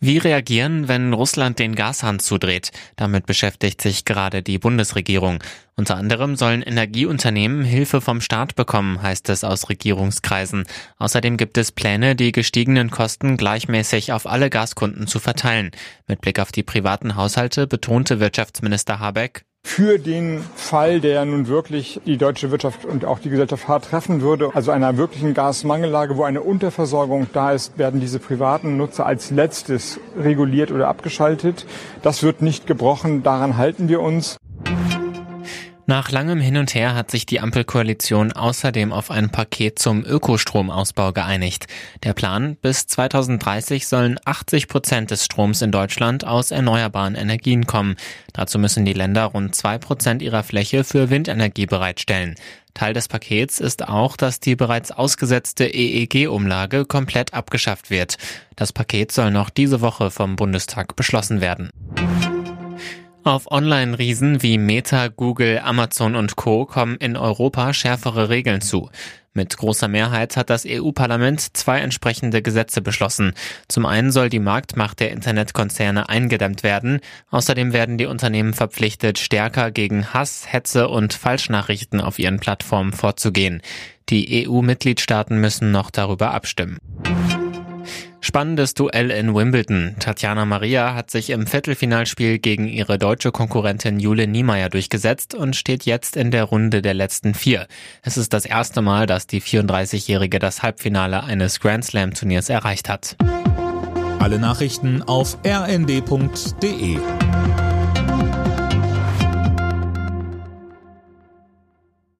Wie reagieren, wenn Russland den Gashahn zudreht? Damit beschäftigt sich gerade die Bundesregierung. Unter anderem sollen Energieunternehmen Hilfe vom Staat bekommen, heißt es aus Regierungskreisen. Außerdem gibt es Pläne, die gestiegenen Kosten gleichmäßig auf alle Gaskunden zu verteilen. Mit Blick auf die privaten Haushalte betonte Wirtschaftsminister Habeck, für den Fall, der nun wirklich die deutsche Wirtschaft und auch die Gesellschaft hart treffen würde, also einer wirklichen Gasmangellage, wo eine Unterversorgung da ist, werden diese privaten Nutzer als letztes reguliert oder abgeschaltet. Das wird nicht gebrochen, daran halten wir uns. Nach langem Hin und Her hat sich die Ampelkoalition außerdem auf ein Paket zum Ökostromausbau geeinigt. Der Plan, bis 2030 sollen 80 Prozent des Stroms in Deutschland aus erneuerbaren Energien kommen. Dazu müssen die Länder rund zwei Prozent ihrer Fläche für Windenergie bereitstellen. Teil des Pakets ist auch, dass die bereits ausgesetzte EEG-Umlage komplett abgeschafft wird. Das Paket soll noch diese Woche vom Bundestag beschlossen werden. Auf Online-Riesen wie Meta, Google, Amazon und Co. kommen in Europa schärfere Regeln zu. Mit großer Mehrheit hat das EU-Parlament zwei entsprechende Gesetze beschlossen. Zum einen soll die Marktmacht der Internetkonzerne eingedämmt werden. Außerdem werden die Unternehmen verpflichtet, stärker gegen Hass, Hetze und Falschnachrichten auf ihren Plattformen vorzugehen. Die EU-Mitgliedstaaten müssen noch darüber abstimmen. Spannendes Duell in Wimbledon. Tatjana Maria hat sich im Viertelfinalspiel gegen ihre deutsche Konkurrentin Jule Niemeyer durchgesetzt und steht jetzt in der Runde der letzten vier. Es ist das erste Mal, dass die 34-Jährige das Halbfinale eines Grand Slam Turniers erreicht hat. Alle Nachrichten auf rnd.de